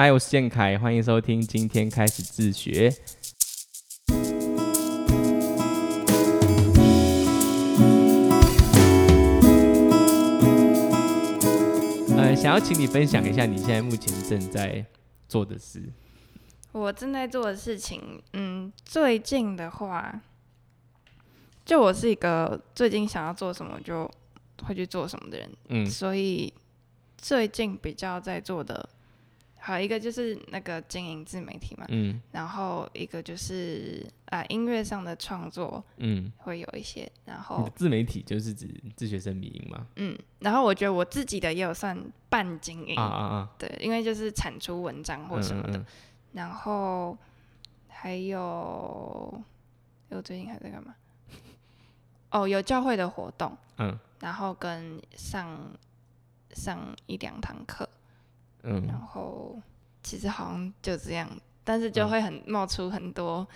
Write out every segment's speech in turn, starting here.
嗨，我是建凯，欢迎收听今天开始自学。呃，想要请你分享一下你现在目前正在做的事。我正在做的事情，嗯，最近的话，就我是一个最近想要做什么就会去做什么的人，嗯所以最近比较在做的，还有一个就是那个经营自媒体嘛，嗯。然后一个就是啊、音乐上的创作嗯，会有一些，然后自媒体就是指自学生迷营嘛？嗯，然后我觉得我自己的也有算半经营，啊啊啊，对，因为就是产出文章或什么的，嗯然后还有，我最近还在干嘛？哦，有教会的活动，嗯。然后跟上上一两堂课，嗯。然后其实好像就这样，但是就嗯。会很冒出很多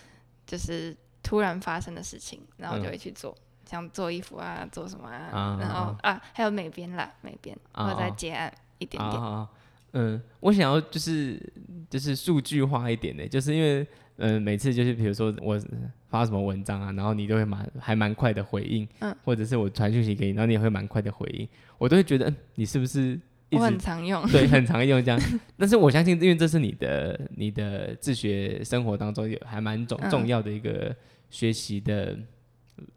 就是突然发生的事情，然后就嗯。会去做，像做衣服啊，做什么啊，啊然后啊。还有美编啦，美编，啊我在啊接案一点啊点，啊，嗯，我想要就是就是数据化一点的，就是因为嗯、呃每次就是比如说我发什么文章啊，然后你都会蛮还蛮快的回应，嗯，或者是我传讯息给你，然后你也会蛮快的回应，我都会觉得、嗯、你是不是一我很常用，对 很常用这样，但是我相信，因为这是你的你的自学生活当中有还蛮重嗯重要的一个学习的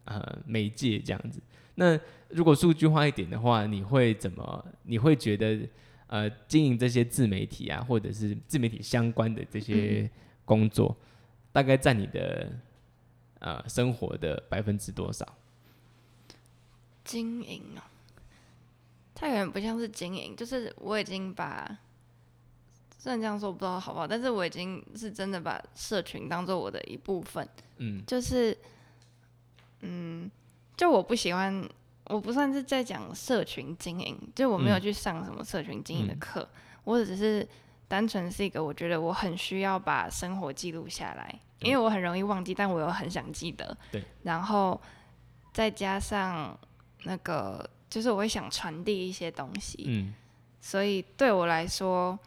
呃媒介这样子。那如果数据化一点的话，你会怎么？你会觉得呃经营这些自媒体啊，或者是自媒体相关的这些工作，大概占你的呃生活的百分之多少？经营哦，它有点不像是经营，就是我已经把，虽然这样说不知道好不好，但是我已经是真的把社群当做我的一部分，嗯。就是，嗯，就我不喜欢，我不算是在讲社群经营，就我没有嗯。去上什么社群经营的嗯。课，我只是单纯是一个我觉得我很需要把生活记录下来，因为我很容易忘记，但我又很想记得，对，然后再加上那个，就是我会想传递一些东西，嗯。所以对我来说，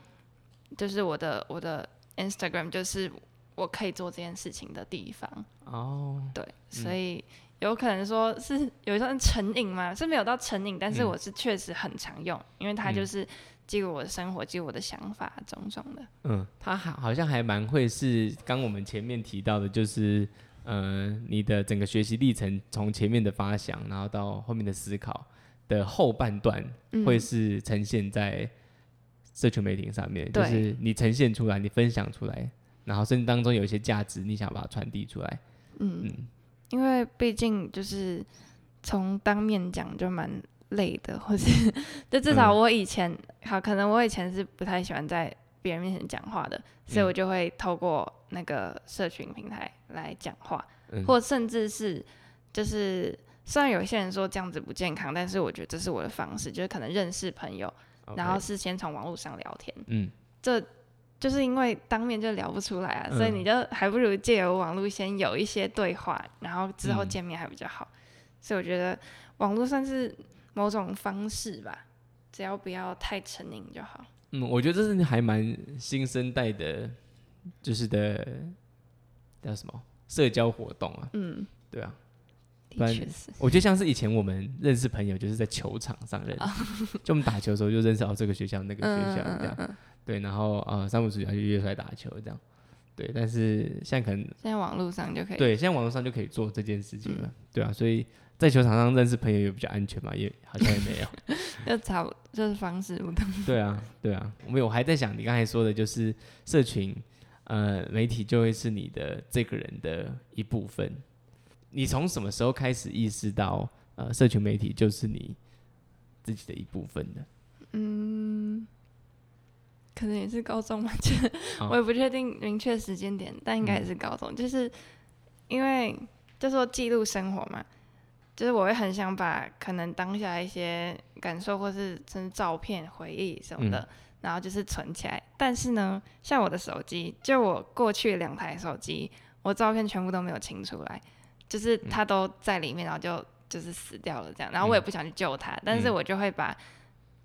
就是我的我的 Instagram 就是我可以做这件事情的地方。哦。对，所以有可能说是有一段成瘾嘛，是没有到成瘾，但是嗯。我是确实很常用，因为它嗯。就是记录我的生活，记录我的想法种种的。嗯，他好好像还蛮会是刚我们前面提到的，就是呃你的整个学习历程从前面的发想，然后到后面的思考的后半段，嗯。会是呈现在社群媒体上面，就是你呈现出来，你分享出来，然后甚至当中有一些价值，你想把它传递出来。嗯，嗯。因为毕竟就是从当面讲就蛮累的，或是 就至少嗯我以前、好，可能我以前是不太喜欢在别人面前讲话的，所以嗯我就会透过那个社群平台来讲话。嗯。或甚至是就是虽然有些人说这样子不健康，但是我觉得这是我的方式，就是可能认识朋友，然后是先从网络上聊天，嗯这就是因为当面就聊不出来啊，所以嗯你就还不如借由网络先有一些对话，然后之后嗯见面还比较好。所以我觉得网络算是某种方式吧，只要不要太成瘾就好。嗯，我觉得这是还蛮新生代的，就是的叫什么社交活动啊，嗯，对啊。不然的确是。我觉得像是以前我们认识朋友，就是在球场上认识，就我们打球的时候就认识哦这个学校那个学校这样，嗯，对，然后呃三五主要就约出来打球这样，对，但是现在可能现在网络上就可以。对，现在网络上就可以做这件事情了，对啊，所以在球场上认识朋友也比较安全嘛，也好像也没有，就差不就是方式不同。对啊，对啊，我们我还在想你刚才说的就是社群呃媒体就会是你的这个人的一部分，你从什么时候开始意识到呃社群媒体就是你自己的一部分的？嗯，可能也是高中吧，就哦我也不确定明确时间点，但应该也是高中，就是因为就说记录生活嘛，就是我会很想把可能当下一些感受或是甚至照片、回忆什么的，然后就是存起来。但是呢，像我的手机，就我过去两台手机，我照片全部都没有清出来，就是他都在里面，然后就就是死掉了这样。然后我也不想去救他，但是我就会把。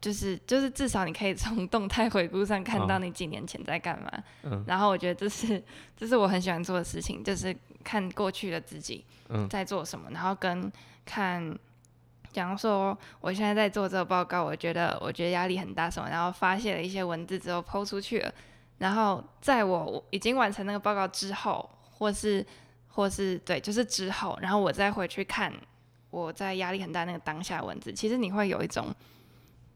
就是就是至少你可以从 动态回顾上看到哦你几年前在干嘛。嗯然后我觉得这是这是我很喜欢做的事情，就是看过去的自己嗯在做什么，然后跟看。假如说我现在在做这个报告，我觉得我觉得压力很大什么，然后发泄了一些文字之后抛出去了，然后在我已经完成那个报告之后，或是或是对，就是之后，然后我再回去看我在压力很大那个当下文字，其实你会有一种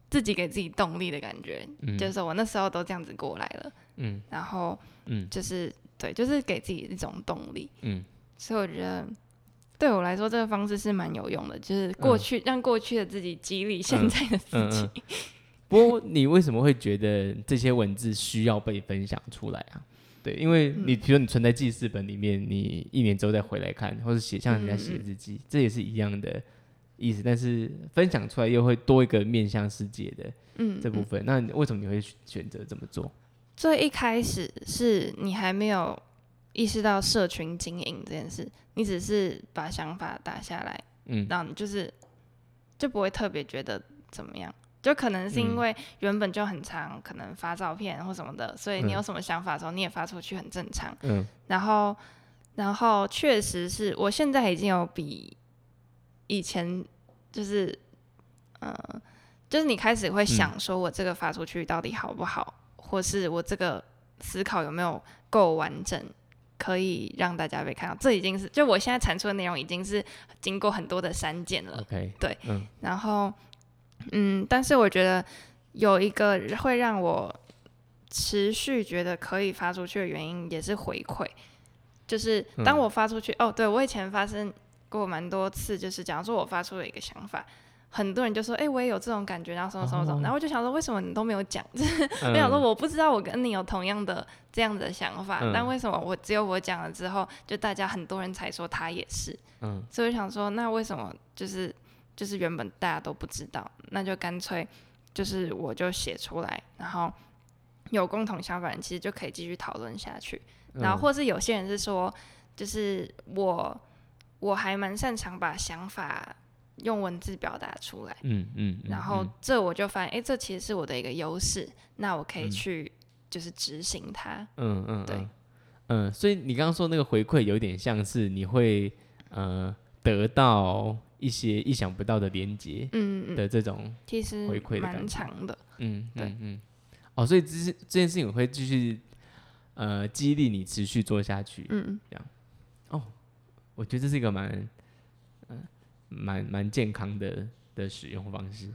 自己给自己动力的感觉，嗯就是我那时候都这样子过来了，嗯然后嗯就是对，就是给自己一种动力，嗯所以我觉得。对我来说，这个方式是蛮有用的，就是过嗯去、让过去的自己激励现嗯在的自己。嗯嗯。不过你为什么会觉得这些文字需要被分享出来啊？对，因为你嗯比如你存在记事本里面，你一年之后再回来看，或者写像人家写日记，这也是一样的意思。但是分享出来又会多一个面向世界的这部分。那为什么你会选择这么做？最一开始是你还没有意识到社群经营这件事，你只是把想法打下来，嗯然后你就是就不会特别觉得怎么样。就可能是因嗯为原本就很常可能发照片或什么的，所以你嗯有什么想法的时候，你也发出去很正常。嗯然后，然后确实是我现在已经有比以前就是，呃，就是你开始会想说，我这个发出去到底好不好，或是我这个思考有没有够完整，可以让大家被看到。这已经是就我现在产出的内容已经是经过很多的删减了。，OK，对嗯然后，嗯，但是我觉得有一个会让我持续觉得可以发出去的原因，也是回馈。就是当嗯我发出去，哦，对我以前发生过蛮多次，就是假如说我发出了一个想法，很多人就说，哎、我也有这种感觉，然后什么什么什么，哦然后我就想说，为什么你都没有讲？就 是嗯我想说，我不知道我跟你有同样的这样子的想法，嗯但为什么我只有我讲了之后，就大家很多人才说他也是？嗯所以我想说，那为什么就是就是原本大家都不知道，那就干脆就是我就写出来，然后有共同想法人其实就可以继续讨论下去。然后嗯或是有些人是说，就是我我还蛮擅长把想法用文字表达出来，嗯嗯，嗯然后嗯这我就发现，哎、这其实是我的一个优势，那我可以嗯去就是执行它。嗯嗯，对嗯，嗯，所以你刚刚说那个回馈有点像是你会呃得到一些意想不到的连接嗯嗯，的这种，其实回馈的感蛮觉。长的。嗯对。嗯嗯，哦，所以这是这件事情会继续呃激励你持续做下去。嗯，我觉得这是一个蛮嗯蛮蛮健康的的使用方式。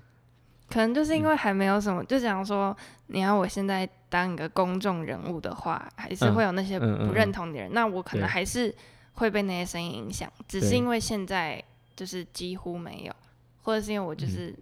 可能就是嗯因为还没有什么，就讲说，你要我现在当一个公众人物的话，还是嗯。会有那些嗯嗯不认同的人，那我可能对。还是会被那些声音影响，只是对。因为现在就是几乎没有，或者是因为我就嗯是。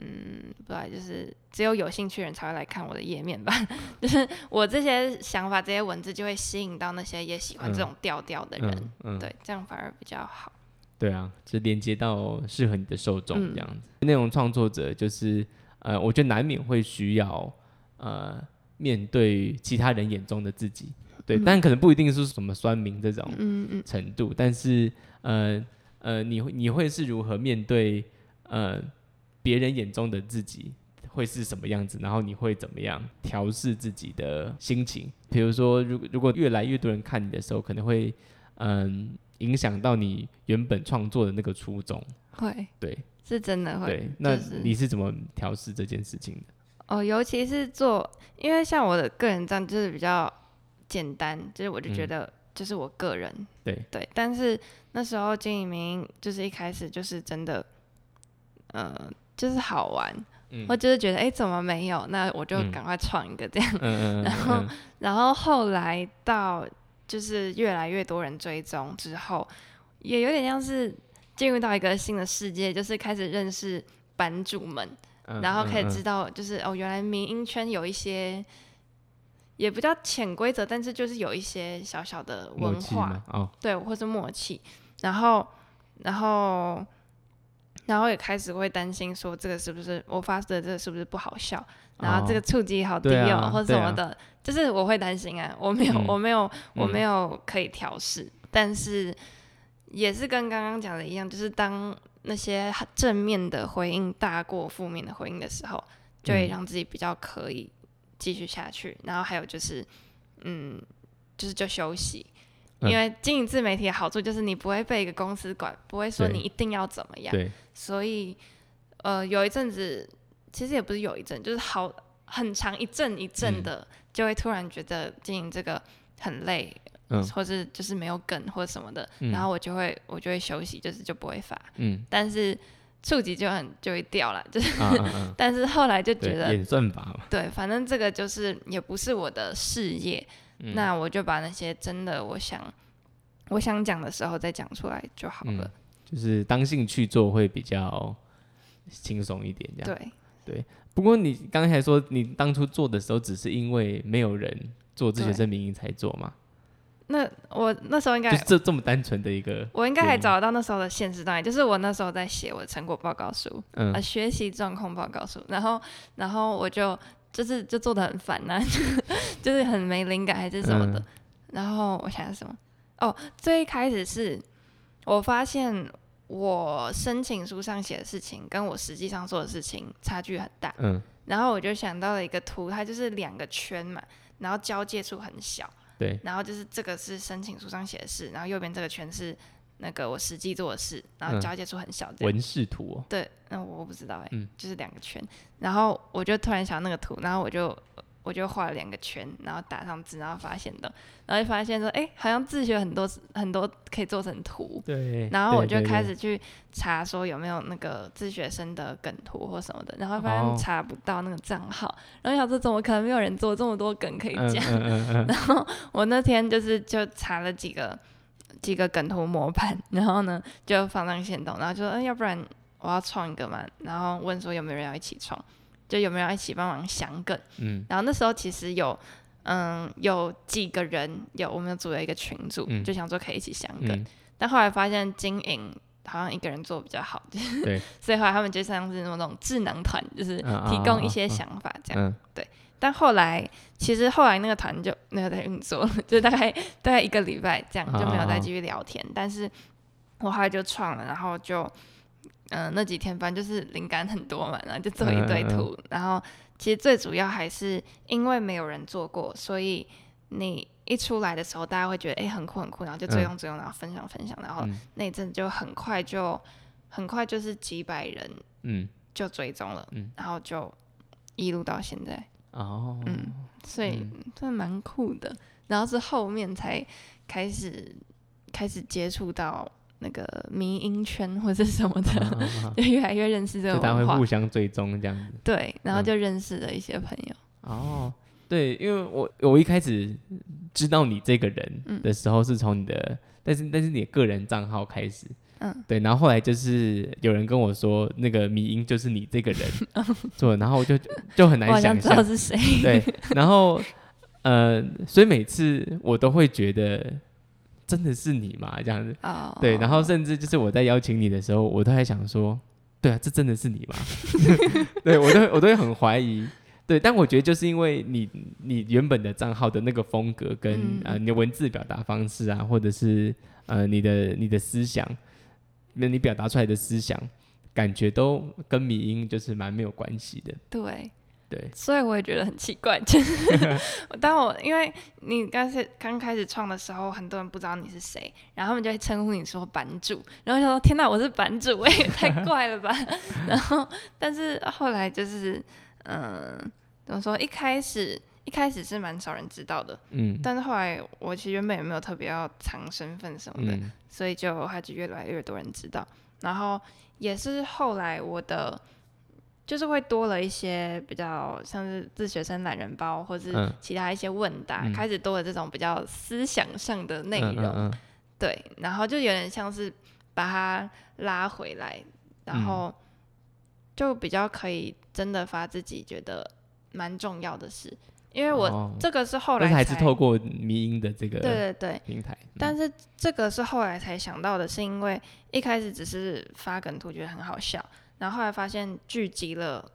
嗯，不知道，就是只有有兴趣的人才会来看我的页面吧。就是我这些想法、这些文字，就会吸引到那些也喜欢这嗯种调调的人。嗯嗯，对，这样反而比较好。对啊，就连接到适合你的受众嗯这样子。内容创作者就是呃，我觉得难免会需要呃面对其他人眼中的自己，对，嗯但可能不一定是什么酸民这种嗯嗯程度，但是呃呃，你会你会是如何面对呃别人眼中的自己？会是什么样子？然后你会怎么样调试自己的心情？比如说，如果如果越来越多人看你的时候，可能会嗯影响到你原本创作的那个初衷。会对是真的会。对，那你是怎么调试这件事情的？哦，尤其是做，因为像我的个人账就是比较简单，就是我就觉嗯得就是我个人，对对，但是那时候经营名就是一开始就是真的，呃，就是好玩，嗯我就是觉得哎、诶怎么没有？那我就嗯赶快创一个这样，然后嗯然后后来到就是越来越多人追踪之后，也有点像是进入到一个新的世界，就是开始认识版主们。嗯然后可以嗯知道，就是哦，原来民音圈有一些，也不叫潜规则，但是就是有一些小小的文化，？哦，对，或是默契。然后，然后，然后也开始会担心说，这个是不是我发的这个是不是不好笑？然后这个哦触及好低哦，啊或什么的，就是我会担心啊，我没有，嗯我没有，我嗯没有可以调试，但是也是跟刚刚讲的一样，就是当那些正面的回应大过负面的回应的时候，就会嗯让自己比较可以继续下去。然后还有就是，嗯，就是就休息。嗯。因为经营自媒体的好处就是你不会被一个公司管，不会说你一定要怎么样，对，所以呃有一阵子，其实也不是有一阵，就是好很长一阵一阵嗯。的，就会突然觉得经营这个很累，嗯。或是就是没有梗或者什么的，嗯。然后我就会我就会休息，就是就不会发，嗯。但是触及就很就会掉了，就是，啊啊啊。但是后来就觉，得演算法嘛，对，反正这个就是也不是我的事业，嗯。那我就把那些真的我想我想讲的时候再讲出来就好了。嗯，就是当兴趣做会比较轻松一点，这样。对。对，不过你刚才说你当初做的时候，只是因为没有人做自学对。生民营才做嘛，那我那时候应该就是这这么单纯的一个，我应该还找得到那时候的现实状态，就是我那时候在写我的成果报告书，嗯呃，学习状况报告书，然后然后我就就是就做的很烦呐、就是很没灵感还是什么的。嗯然后我想想什么？哦，最一开始是我发现我申请书上写的事情跟我实际上做的事情差距很大，嗯，然后我就想到了一个图，它就是两个圈嘛，然后交界处很小。对，然后就是这个是申请书上写的事，然后右边这个圈是那个我实际做的事，然后嗯交界处很小。文氏图哦，对，那我不知道哎、嗯就是两个圈。然后我就突然想到那个图，然后我就我就画了两个圈，然后打上字，然后发现的，然后就发现说，哎、好像自学很多很多可以做成图。对，然后我就开始去查说有没有那个自学生的梗图或什么的，然后发哦现查不到那个账号，然后想说怎么可能没有人做这么多梗可以嗯讲？嗯嗯嗯，我那天就是就查了几个几个梗图模板，然后呢就放上线动，然后就说，嗯、要不然我要创一个嘛，然后问说有没有人要一起创，就有没有一起帮忙想梗。嗯然后那时候其实有，嗯，有几个人有我们有组了一个群组，嗯就想说可以一起想梗，嗯，但后来发现经营。好像一个人做比较好，对，所以后来他们就像是那种智能团，就是嗯提供一些想法这样。对但后来，其实后来那个团就没有在运作了，就大概大概一个礼拜这样就没有再继续聊天。但是我后来就创了，然后就嗯、呃那几天反正就是灵感很多嘛，然后就做一堆图。然后其实最主要还是因为没有人做过，所以你一出来的时候，大家会觉得哎、诶很酷很酷，然后就追踪追踪，然后分享分享，然后嗯那一阵就很快就很快就是几百人嗯，就追踪了，嗯然后就一路到现在。哦，嗯所以嗯真的蛮酷的。然后是后面才开始开始接触到那个迷音圈或者什么的，啊啊啊 就越来越认识这就大家会互。相追踪这样子。对，然后嗯就认识了一些朋友。哦，对，因为我我一开始知道你这个人嗯的时候是从你的，但是但是你的个人账号开始，嗯，对，然后后来就是有人跟我说那个迷音就是你这个人 做的，然后我就就很难想象，知道是谁。对，然后呃，所以每次我都会觉得真的是你吗？这样子，哦，对，然后甚至就是我在邀请你的时候，我都在想说，对啊，这真的是你吗？对我都我都会很怀疑。对，但我觉得就是因为你你原本的账号的那个风格跟、嗯呃你的文字表达方式啊，或者是呃你的你的思想，那你表达出来的思想，感觉都跟迷音就是蛮没有关系的。对，对，所以我也觉得很奇怪，就是 当我因为你刚是刚开始创的时候，很多人不知道你是谁，然后他们就会称呼你说版主，然后就说天哪，我是版主，我，也太怪了吧。然后，但是后来就是，嗯，怎么说？一开始一开始是蛮少人知道的，嗯但是后来我其实原本也没有特别要藏身份什么的，嗯所以就还就越来越多人知道。然后也是后来我的就是会多了一些比较像是自学生懒人包，或是嗯。其他一些问答，嗯。开始多了这种比较思想上的内容。嗯嗯。对，然后就有点像是把它拉回来，然嗯。后就比较可以真的发自己觉得蛮重要的事，因为我哦这个是后来还是透过迷音的这个对对对，平台，嗯。但是这个是后来才想到的，是因为一开始只是发梗图觉得很好笑，然后后来发现聚集了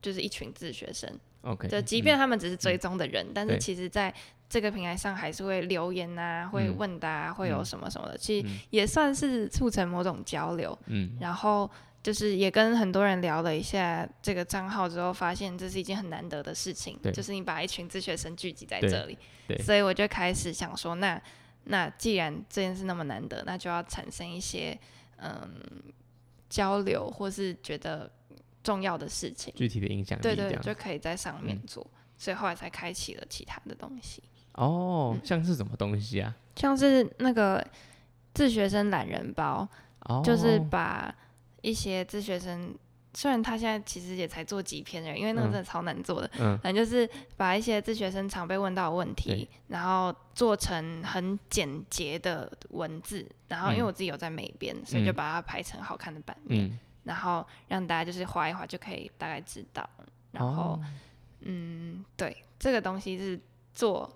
就是一群自学生，OK，就即嗯便他们只是追踪的人，但是其实在这个平台上还是会留言啊，会嗯。问答、啊，会有嗯。什么什么的，其实嗯。也算是促成某种交流。嗯。然后就是也跟很多人聊了一下这个账号之后，发现这是一件很难得的事情，就是你把一群自学生聚集在这里，对。所以我就开始想说，那那既然这件事那么难得，那就要产生一些嗯交流或是觉得重要的事情，具体的影响力对对，就可以在上面嗯。做，所以后来才开启了其他的东西，哦，像是什么东西啊？像是那个自学生懒人包，哦，就是把一些自学生，虽然他现在其实也才做几篇而已，因为那个嗯。真的超难做的，嗯。反正就是把一些自学生常被问到的问题，然后做成很简洁的文字，然后因为嗯。我自己有在美编，所以就嗯把它排成好看的版面，嗯，然后让大家就是划一划就可以大概知道，然后、哦。嗯，对，这个东西是做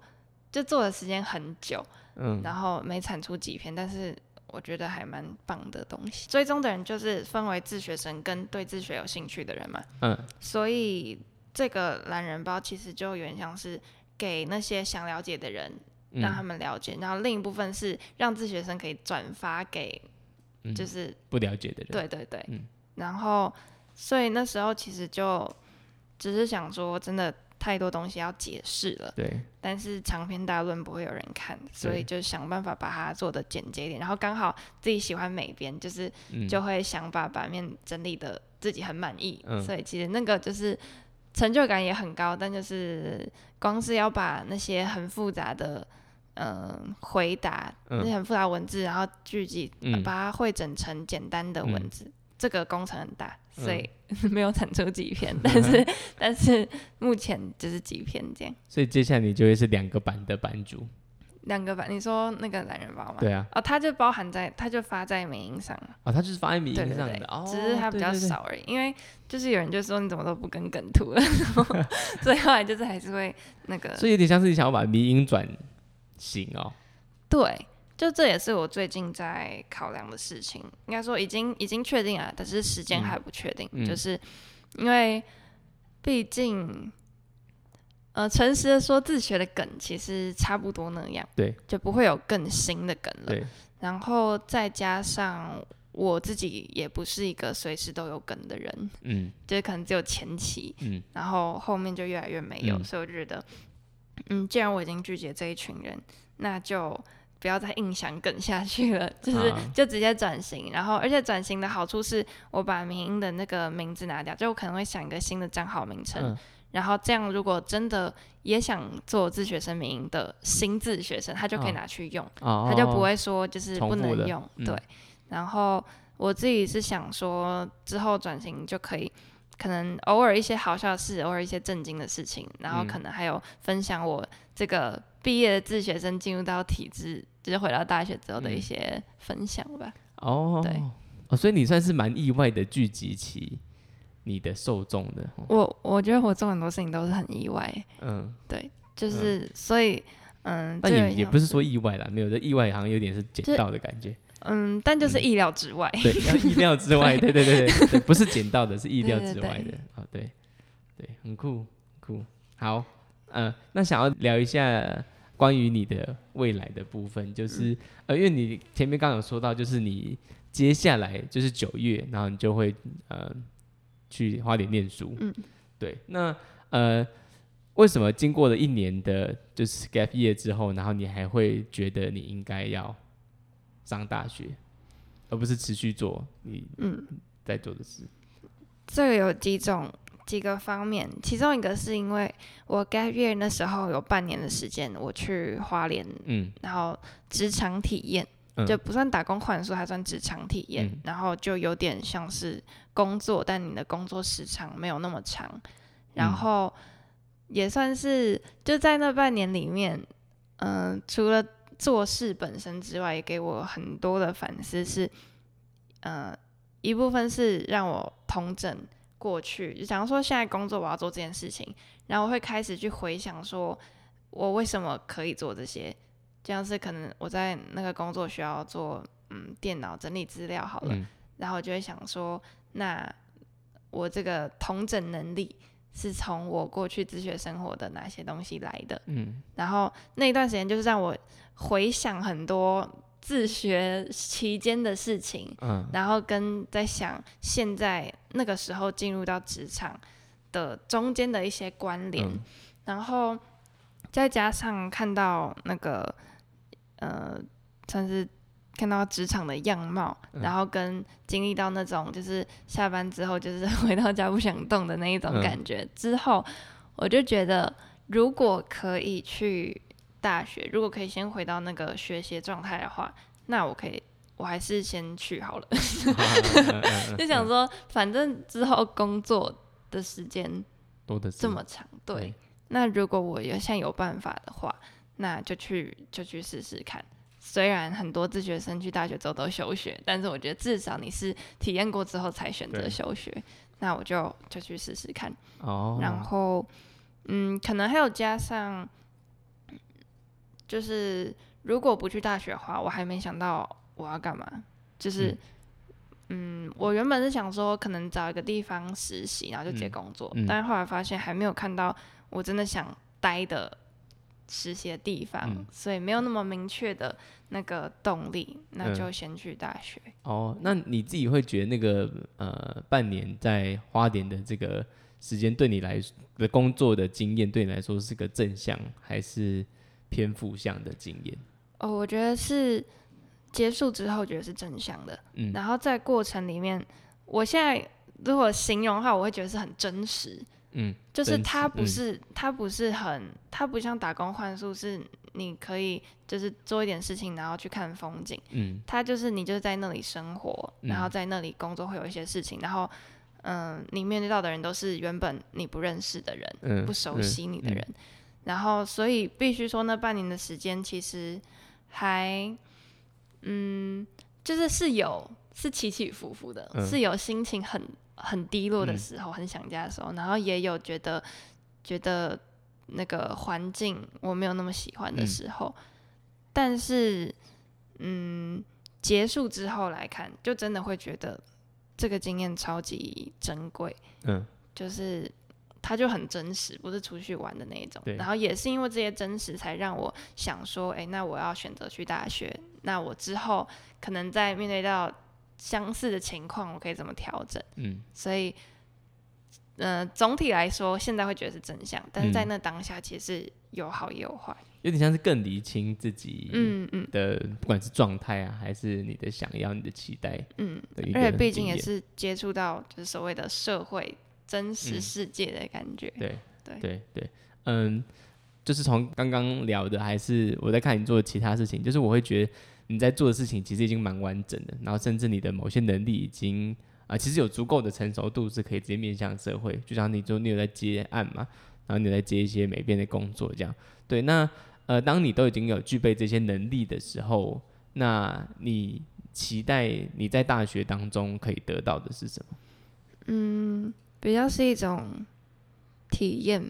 就做的时间很久，嗯。然后没产出几篇，但是我觉得还蛮棒的东西。追踪的人就是分为自学生跟对自学有兴趣的人嘛，嗯。所以这个懒人包其实就有点像是给那些想了解的人，嗯。让他们了解，然后另一部分是让自学生可以转发给，嗯。就是、不了解的人，对对对，嗯。然后所以那时候其实就只是想说，真的太多东西要解释了。对但是长篇大论不会有人看，所以就想办法把它做的简洁一点。然后刚好自己喜欢美编，就是嗯就会想把版面整理的自己很满意，嗯所以其实那个就是成就感也很高。但就是光是要把那些很复杂的嗯、回答，嗯那些很复杂文字，然后聚集、嗯把它汇整成简单的文嗯字。这个工程很大，所以嗯 没有产出几篇，但是但是目前就是几篇这样。所以接下来你就会是两个版的版主，两个版，你说那个懒人包吗？对啊，哦，它就包含在，它就发在美音上了，哦，他就是发在迷对对对，音上的，哦，只是它比较少而已。因为就是有人就说你怎么都不跟梗图了，然后 所以后来就是还是会那个，所以有点像是你想要把迷音转型哦，对，就这也是我最近在考量的事情。应该说已经已经确定了，但是时间嗯还不确定，嗯就是因为毕竟。呃，诚实的说，自学的梗其实差不多那样，对，就不会有更新的梗了。对，然后再加上我自己也不是一个随时都有梗的人，嗯 就是可能只有前期，嗯然后后面就越来越没有，嗯所以我就觉得，嗯，既然我已经拒绝这一群人，那就不要再硬想梗下去了，就是啊就直接转型。然后，而且转型的好处是我把民音的那个名字拿掉，就我可能会想一个新的账号名称。嗯然后这样，如果真的也想做自学生民音的新自学生，他就可以哦拿去用。哦，他就不会说就是不能用，嗯对。然后我自己是想说，之后转型就可以，可能偶尔一些好笑的事，偶尔一些震惊的事情，然后嗯可能还有分享我这个毕业的自学生进入到体制，就是回到大学之后的一嗯些分享吧。哦，对。哦，所以你算是蛮意外的聚集起你的受众的，哦我我觉得我做很多事情都是很意外，嗯，对就是、所以嗯，但就有点像也也不是说意外啦，没有，这意外好像有点是捡到的感觉，嗯，但就是嗯。意料之外。对，意料之外，对对对对对，不是捡到的，是意料之外对的，哦，对对，很酷酷，好，嗯、那想要聊一下关于你的未来的部分，就是、嗯呃，因为你前面刚刚有说到，就是你接下来就是九月，然后你就会呃去花莲念书，嗯，对，那呃。为什么经过了一年的就是 gap year 之后，然后你还会觉得你应该要上大学，而不是持续做你嗯，在做的事？这个有几种几个方面，其中一个是因为我 gap year 那时候有半年的时间，我去花莲，嗯然后职场体验，嗯就不算打工换宿，还算职场体验，嗯然后就有点像是工作，但你的工作时长没有那么长，然嗯后也算是就在那半年里面，嗯、除了做事本身之外，也给我很多的反思是，呃，一部分是让我通整过去，就假如说现在工作我要做这件事情，然后我会开始去回想说，我为什么可以做这些，这样是可能我在那个工作需要做，嗯，电脑整理资料好了，嗯然后我就会想说，那我这个同整能力是从我过去自学生活的哪些东西来的。嗯然后那一段时间就是让我回想很多自学期间的事情，嗯。然后跟在想现在那个时候进入到职场的中间的一些关联，嗯。然后再加上看到那个呃，算是看到职场的样貌，嗯。然后跟经历到那种就是下班之后就是 回到家不想动的那一种嗯。感觉、之后，我就觉得如果可以去大学，如果可以先回到那个学习状态的话，那我可以。我还是先去好了，嗯 就想说，反正之后工作的时间多的这么长，对，那如果我有现在有办法的话，那就去就去试试看。虽然很多自学生去大学之后都休学，但是我觉得至少你是体验过之后才选择休学，那我就就去试试看。哦，然后，嗯，可能还有加上，就是如果不去大学的话，我还没想到我要干嘛。就是，嗯我原本是想说，可能找一个地方实习，然后就直接嗯工作，嗯但是后来发现还没有看到我真的想待的实习的地方，嗯所以没有那么明确的那个动力，那嗯就先去大学。哦，那你自己会觉得那个呃半年在花莲的这个时间对你来的工作的经验，对你来说是个正向还是偏负向的经验？哦，我觉得是结束之后觉得是正向的，嗯然后在过程里面，我现在如果形容的话，我会觉得是很真实，嗯就是真实嗯它不是、它不是很它不像打工换宿，是你可以就是做一点事情，然后去看风景。嗯它就是你就是在那里生活，然后嗯在那里工作会有一些事情，然后嗯，你面对到的人都是原本你不认识的人，嗯，不熟悉你的人，然后所以必须说那半年的时间其实还嗯，就是是有是起起伏伏的，嗯是有心情很很低落的嗯时候，很想家的时候，然后也有觉得觉得那个环境我没有那么喜欢的嗯时候，但是嗯，结束之后来看，就真的会觉得这个经验超级珍贵。嗯就是它就很真实，不是出去玩的那一种对。然后也是因为这些真实，才让我想说，哎、那我要选择去大学，那我之后可能在面对到相似的情况，我可以怎么调整？嗯所以，呃，总体来说，现在会觉得是真相，但是在嗯那当下，其实是有好也有坏。有点像是更厘清自己嗯嗯的，不管是状态啊，还是你的想要、你的期待嗯，而且毕竟也是接触到就是所谓的社会真实嗯世界的感觉。对对对对，嗯，就是从刚刚聊的，还是我在看你做的其他事情，就是我会觉得你在做的事情其实已经蛮完整的，然后甚至你的某些能力已经啊、其实有足够的成熟度是可以直接面向社会，就像你说你有在接案嘛，然后你有在接一些美编的工作这样，对，那呃，当你都已经有具备这些能力的时候，那你期待你在大学当中可以得到的是什么？嗯，比较是一种体验，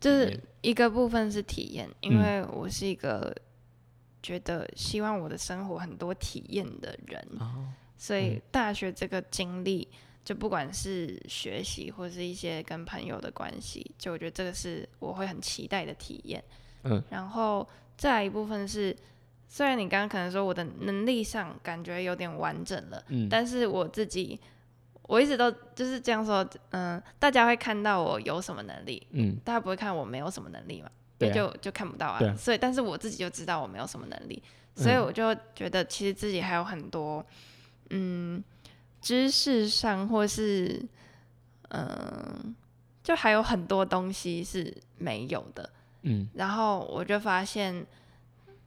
就是一个部分是体验，因嗯。为我是一个觉得希望我的生活很多体验的人，哦，所以嗯。大学这个经历，就不管是学习或是一些跟朋友的关系，就我觉得这个是我会很期待的体验。嗯，然后再来一部分是，虽然你刚刚可能说我的能力上感觉有点完整了，嗯，但是我自己，我一直都就是这样说，嗯、大家会看到我有什么能力，嗯，大家不会看我没有什么能力嘛，对啊。就就看不到啊。所以，但是我自己就知道我没有什么能力，所以嗯我就觉得其实自己还有很多，嗯，知识上或是，嗯、就还有很多东西是没有的。嗯。然后我就发现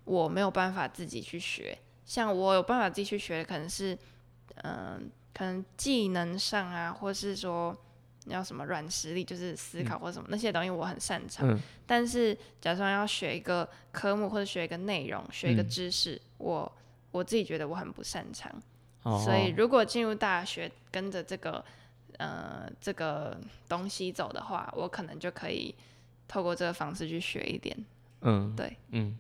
我没有办法自己去学，像我有办法自己去学，可能是嗯、可能技能上啊，或是说要什么软实力，就是思考或什么、那些东西我很擅长。嗯但是假装要学一个科目或者学一个内容、学一个嗯知识，我我自己觉得我很不擅长。哦，所以如果进入大学跟着这个呃这个东西走的话，我可能就可以透过这个方式去学一点，嗯对，嗯。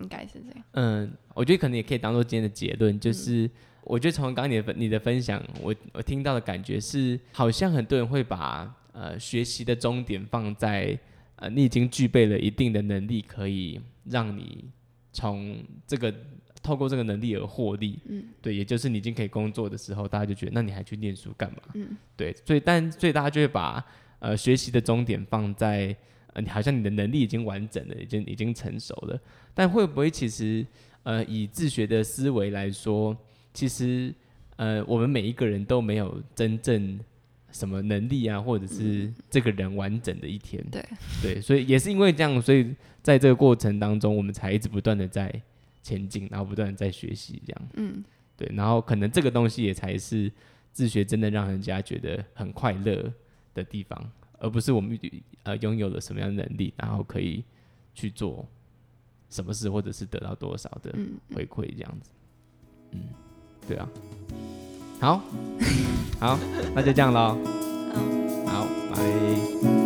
应该是这样。嗯，我觉得可能也可以当做今天的结论，就是、我觉得从刚刚你的分你的分享，我我听到的感觉是，好像很多人会把呃学习的终点放在呃你已经具备了一定的能力，可以让你从这个透过这个能力而获利。嗯，对，也就是你已经可以工作的时候，大家就觉得那你还去念书干嘛？嗯，对，所以但所以大家就会把呃学习的终点放在呃你好像你的能力已经完整了，已经已经成熟了，但会不会其实呃以自学的思维来说，其实呃我们每一个人都没有真正什么能力啊，或者是这个人完整的一天。对对，所以也是因为这样，所以在这个过程当中，我们才一直不断的在前进，然后不断的在学习这样。嗯，对，然后可能这个东西也才是自学真的让人家觉得很快乐的地方，而不是我们呃拥有了什么样的能力，然后可以去做什么事，或者是得到多少的嗯，回馈这样子。嗯，对啊。好，好，那就这样喽。嗯。好，拜。